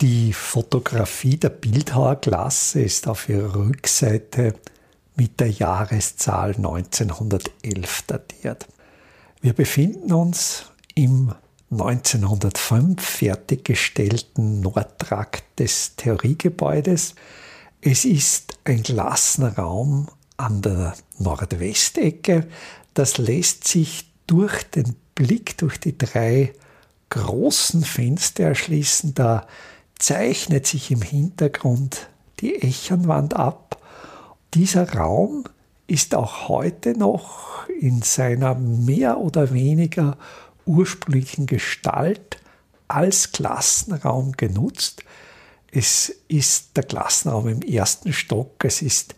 Die Fotografie der Bildhauerklasse ist auf ihrer Rückseite mit der Jahreszahl 1911 datiert. Wir befinden uns im 1905 fertiggestellten Nordtrakt des Theoriegebäudes. Es ist ein Klassenraum an der Nordwestecke. Das lässt sich durch den Blick durch die drei großen Fenster erschließen. Da zeichnet sich im Hintergrund die Echernwand ab. Dieser Raum ist auch heute noch in seiner mehr oder weniger ursprünglichen Gestalt als Klassenraum genutzt. Es ist der Klassenraum im ersten Stock. Es ist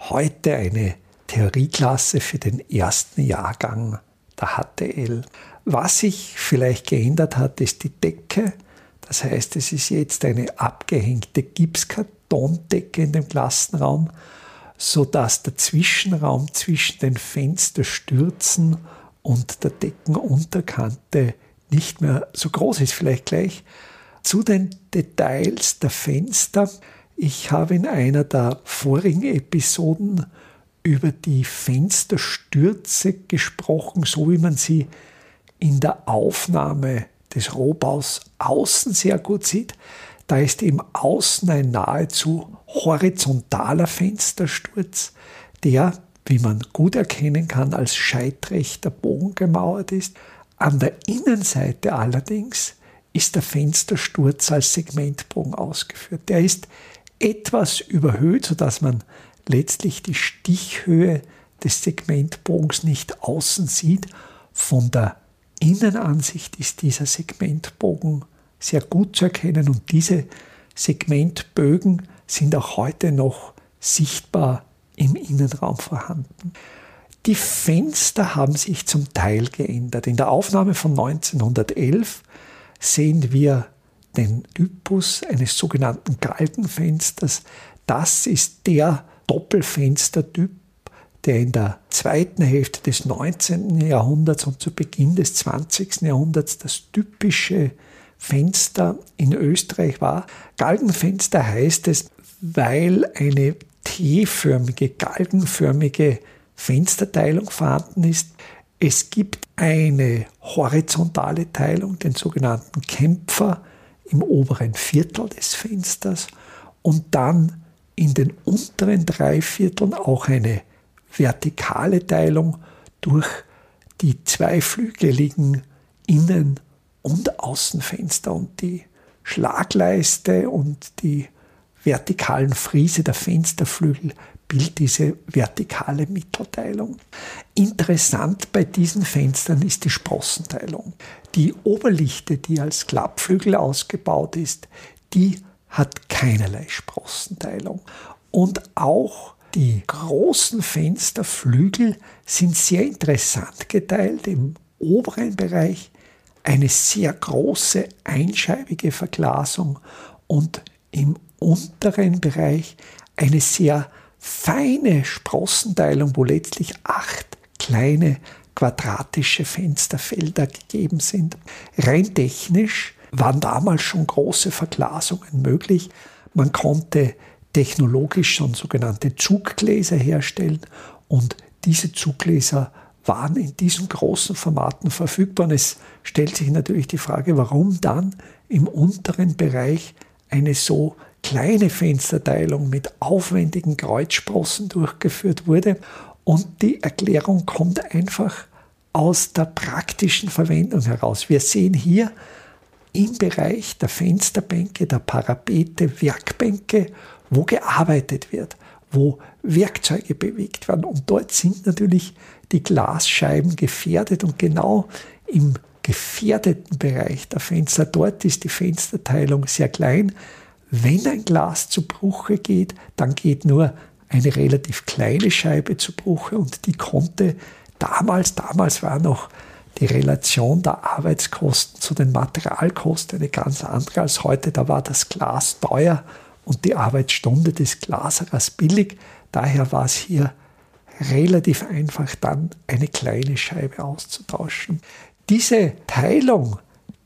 heute eine Theorieklasse für den ersten Jahrgang der HTL. Was sich vielleicht geändert hat, ist die Decke. Das heißt, es ist jetzt eine abgehängte Gipskartondecke in dem Klassenraum, sodass der Zwischenraum zwischen den Fensterstürzen und der Deckenunterkante nicht mehr so groß ist. Vielleicht gleich zu den Details der Fenster. Ich habe in einer der vorigen Episoden über die Fensterstürze gesprochen, so wie man sie in der Aufnahme des Rohbaus außen sehr gut sieht. Da ist eben außen ein nahezu horizontaler Fenstersturz, der, wie man gut erkennen kann, als scheitrechter Bogen gemauert ist. An der Innenseite allerdings ist der Fenstersturz als Segmentbogen ausgeführt. Der ist etwas überhöht, sodass man letztlich die Stichhöhe des Segmentbogens nicht außen sieht. Von der Innenansicht ist dieser Segmentbogen sehr gut zu erkennen und diese Segmentbögen sind auch heute noch sichtbar im Innenraum vorhanden. Die Fenster haben sich zum Teil geändert. In der Aufnahme von 1911 sehen wir den Typus eines sogenannten Galgenfensters. Das ist der Doppelfenstertyp, der in der zweiten Hälfte des 19. Jahrhunderts und zu Beginn des 20. Jahrhunderts das typische Fenster in Österreich war. Galgenfenster heißt es, weil eine T-förmige, galgenförmige Fensterteilung vorhanden ist. Es gibt eine horizontale Teilung, den sogenannten Kämpfer im oberen Viertel des Fensters und dann in den unteren drei Vierteln auch eine vertikale Teilung durch die zweiflügeligen Innen- und Außenfenster und die Schlagleiste und die vertikalen Friese der Fensterflügel bildet diese vertikale Mittelteilung. Interessant bei diesen Fenstern ist die Sprossenteilung. Die Oberlichte, die als Klappflügel ausgebaut ist, die hat keinerlei Sprossenteilung. Und auch die großen Fensterflügel sind sehr interessant geteilt. Im oberen Bereich eine sehr große einscheibige Verglasung und im unteren Bereich eine sehr feine Sprossenteilung, wo letztlich acht kleine quadratische Fensterfelder gegeben sind. Rein technisch waren damals schon große Verglasungen möglich. Man konnte technologisch schon sogenannte Zuggläser herstellen und diese Zuggläser waren in diesen großen Formaten verfügbar. Und es stellt sich natürlich die Frage, warum dann im unteren Bereich eine so kleine Fensterteilung mit aufwendigen Kreuzsprossen durchgeführt wurde. Und die Erklärung kommt einfach aus der praktischen Verwendung heraus. Wir sehen hier im Bereich der Fensterbänke, der Parapete, Werkbänke, wo gearbeitet wird, wo Werkzeuge bewegt werden. Und dort sind natürlich die Glasscheiben gefährdet und genau im gefährdeten Bereich der Fenster, dort ist die Fensterteilung sehr klein. Wenn ein Glas zu Bruche geht, dann geht nur eine relativ kleine Scheibe zu Bruche und die konnte damals, damals war noch die Relation der Arbeitskosten zu den Materialkosten eine ganz andere als heute. Da war das Glas teuer und die Arbeitsstunde des Glaserers billig. Daher war es hier relativ einfach, dann eine kleine Scheibe auszutauschen. Diese Teilung,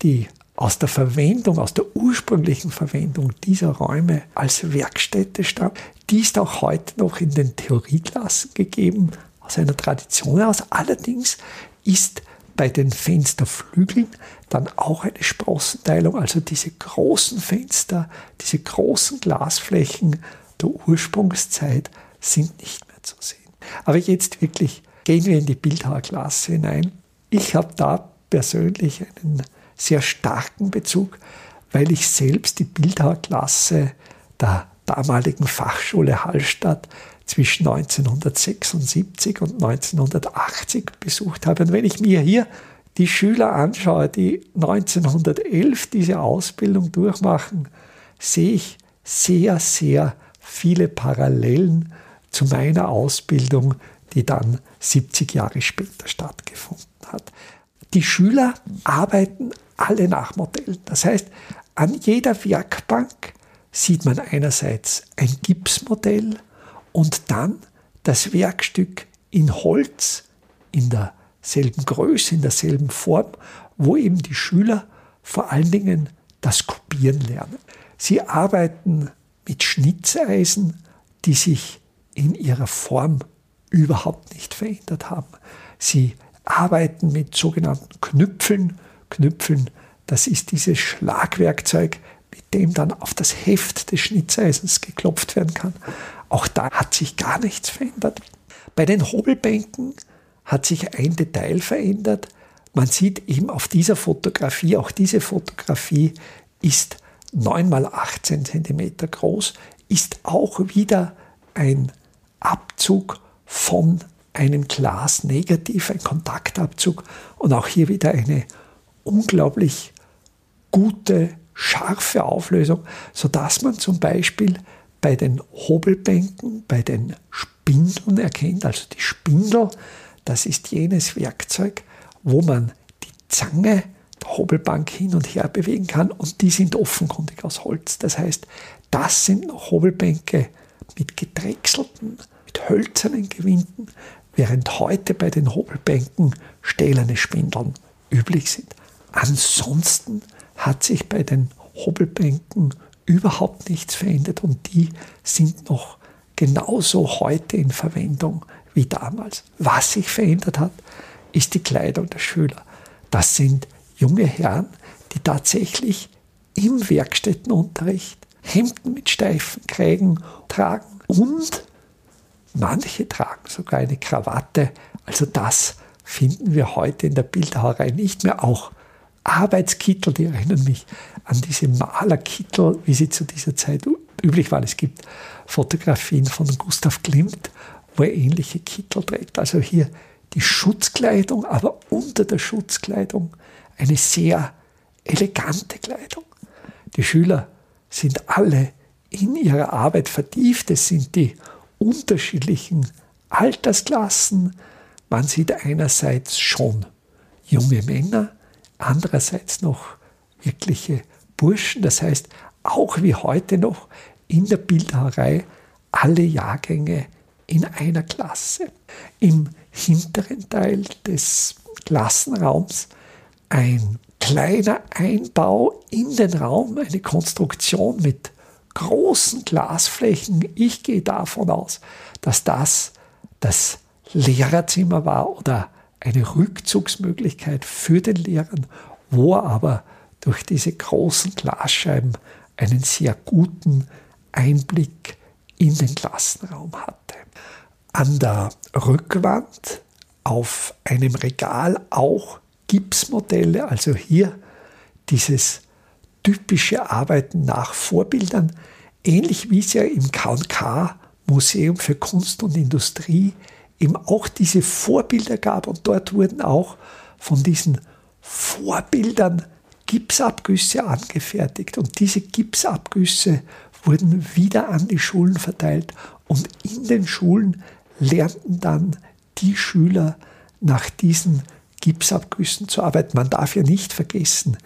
die aus der Verwendung, aus der ursprünglichen Verwendung dieser Räume als Werkstätte stammt, die ist auch heute noch in den Theorieklassen gegeben, aus einer Tradition aus. Allerdings ist bei den Fensterflügeln dann auch eine Sprossenteilung, also diese großen Fenster, diese großen Glasflächen der Ursprungszeit sind nicht mehr zu sehen. Aber jetzt wirklich gehen wir in die Bildhauerklasse hinein. Ich habe da persönlich einen sehr starken Bezug, weil ich selbst die Bildhauerklasse der damaligen Fachschule Hallstatt zwischen 1976 und 1980 besucht habe. Und wenn ich mir hier die Schüler anschaue, die 1911 diese Ausbildung durchmachen, sehe ich sehr, sehr viele Parallelen zu meiner Ausbildung, die dann 70 Jahre später stattgefunden hat. Die Schüler arbeiten alle nach Modellen. Das heißt, an jeder Werkbank sieht man einerseits ein Gipsmodell und dann das Werkstück in Holz in derselben Größe, in derselben Form, wo eben die Schüler vor allen Dingen das Kopieren lernen. Sie arbeiten mit Schnitzeisen, die sich in ihrer Form überhaupt nicht verändert haben. Sie arbeiten mit sogenannten Knüpfeln. Knüpfeln, das ist dieses Schlagwerkzeug, mit dem dann auf das Heft des Schnitzeisens geklopft werden kann. Auch da hat sich gar nichts verändert. Bei den Hobelbänken hat sich ein Detail verändert. Man sieht eben auf dieser Fotografie, auch diese Fotografie ist 9 mal 18 cm groß, ist auch wieder ein Abzug von einem Glas negativ, ein Kontaktabzug und auch hier wieder eine unglaublich gute, scharfe Auflösung, sodass man zum Beispiel bei den Hobelbänken, bei den Spindeln erkennt, also die Spindel, das ist jenes Werkzeug, wo man die Zange der Hobelbank hin und her bewegen kann und die sind offenkundig aus Holz. Das heißt, das sind noch Hobelbänke mit gedrechselten, mit hölzernen Gewinden, während heute bei den Hobelbänken stählerne Spindeln üblich sind. Ansonsten hat sich bei den Hobelbänken überhaupt nichts verändert und die sind noch genauso heute in Verwendung wie damals. Was sich verändert hat, ist die Kleidung der Schüler. Das sind junge Herren, die tatsächlich im Werkstättenunterricht Hemden mit steifen Krägen tragen und manche tragen sogar eine Krawatte. Also das finden wir heute in der Bildhauerei nicht mehr. Auch Arbeitskittel, die erinnern mich an diese Malerkittel, wie sie zu dieser Zeit üblich war. Es gibt Fotografien von Gustav Klimt, wo er ähnliche Kittel trägt. Also hier die Schutzkleidung, aber unter der Schutzkleidung eine sehr elegante Kleidung. Die Schüler sind alle in ihrer Arbeit vertieft. Es sind die unterschiedlichen Altersklassen. Man sieht einerseits schon junge Männer, andererseits noch wirkliche Burschen. Das heißt, auch wie heute noch in der Bildhauerei alle Jahrgänge in einer Klasse. Im hinteren Teil des Klassenraums ein kleiner Einbau in den Raum, eine Konstruktion mit großen Glasflächen. Ich gehe davon aus, dass das das Lehrerzimmer war oder eine Rückzugsmöglichkeit für den Lehrer, wo er aber durch diese großen Glasscheiben einen sehr guten Einblick in den Klassenraum hatte. An der Rückwand auf einem Regal auch Gipsmodelle, also hier dieses typische Arbeiten nach Vorbildern, ähnlich wie es ja im KK Museum für Kunst und Industrie eben auch diese Vorbilder gab. Und dort wurden auch von diesen Vorbildern Gipsabgüsse angefertigt. Und diese Gipsabgüsse wurden wieder an die Schulen verteilt. Und in den Schulen lernten dann die Schüler nach diesen Gipsabgüssen zu arbeiten. Man darf ja nicht vergessen,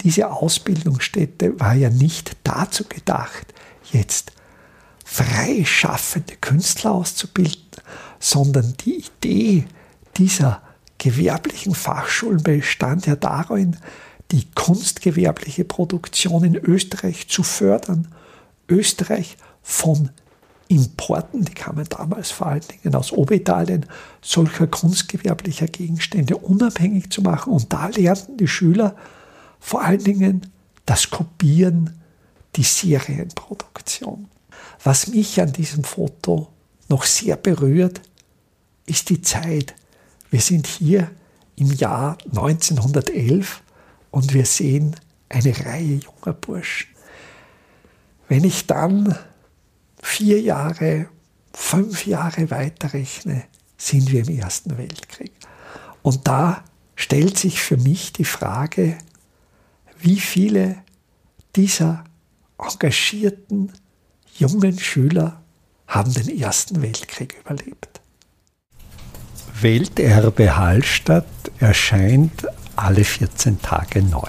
diese Ausbildungsstätte war ja nicht dazu gedacht, jetzt freischaffende Künstler auszubilden, sondern die Idee dieser gewerblichen Fachschulen bestand ja darin, die kunstgewerbliche Produktion in Österreich zu fördern, Österreich von Importen, die kamen damals vor allen Dingen aus Obitalien, solcher kunstgewerblicher Gegenstände unabhängig zu machen. Und da lernten die Schüler vor allen Dingen das Kopieren, die Serienproduktion. Was mich an diesem Foto noch sehr berührt, ist die Zeit. Wir sind hier im Jahr 1911 und wir sehen eine Reihe junger Burschen. Wenn ich dann vier Jahre, fünf Jahre weiterrechne, sind wir im Ersten Weltkrieg. Und da stellt sich für mich die Frage, wie viele dieser engagierten jungen Schüler haben den Ersten Weltkrieg überlebt. Welterbe Hallstatt erscheint alle 14 Tage neu.